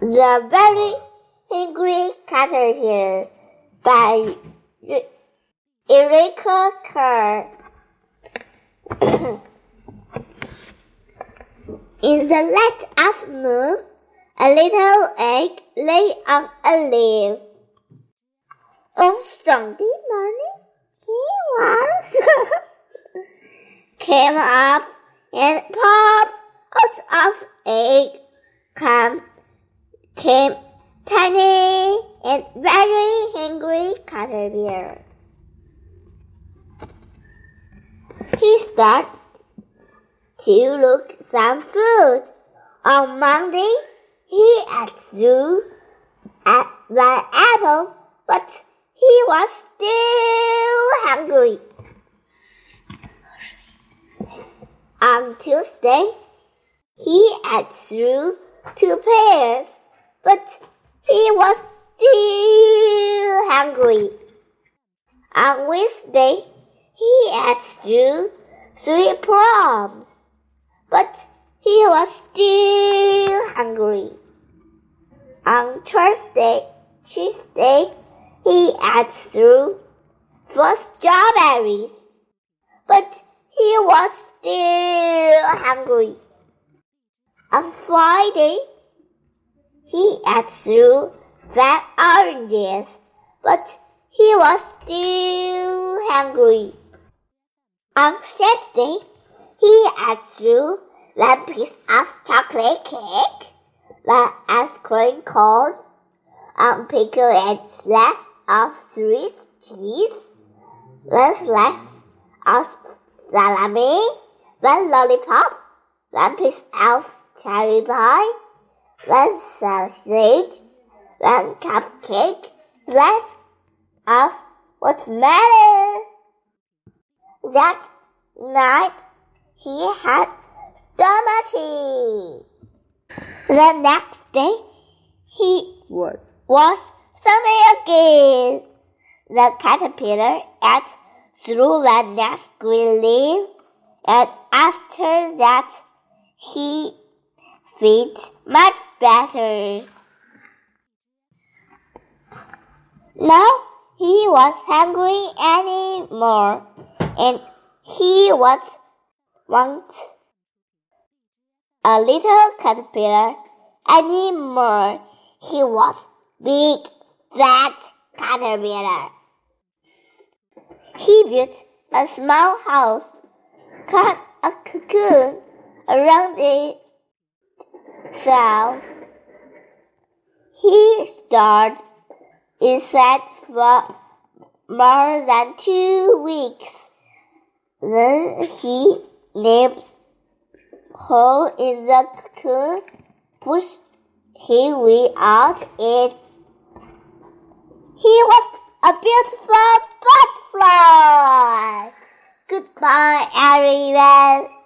The Very Hungry Caterpillar by Eric Carle. In the late afternoon, a little egg lay on a leaf. On Sunday morning, he was came up and popped out of egg. Come came tiny and very hungry caterpillar. He started to look some food. On Monday, he ate through at one apple, but he was still hungry. On Tuesday, he ate through two pears but he was still hungry. On Wednesday, he ate through three plums, but he was still hungry. On Thursday, Tuesday, he ate through four strawberries, but he was still hungry. On Friday, he ate through five oranges, but he was still hungry. On Saturday, he ate through one piece of chocolate cake, one ice cream cone, one pickle and slice of Swiss cheese, one slice of salami, one lollipop, one piece of cherry pie, one sausage, one cupcake, rest of watermelon. That night he had stomach The next day he was, was Sunday again. The caterpillar ate through one next green leaf, and after that he felt much better. Now he was hungry anymore, and he was want a little caterpillar anymore. He was big, fat caterpillar. He built a small house, cut a cocoon around it so he started inside for more than two weeks. Then he nipped hole in the cocoon, pushed his way out it. He was a beautiful butterfly. Goodbye, everyone.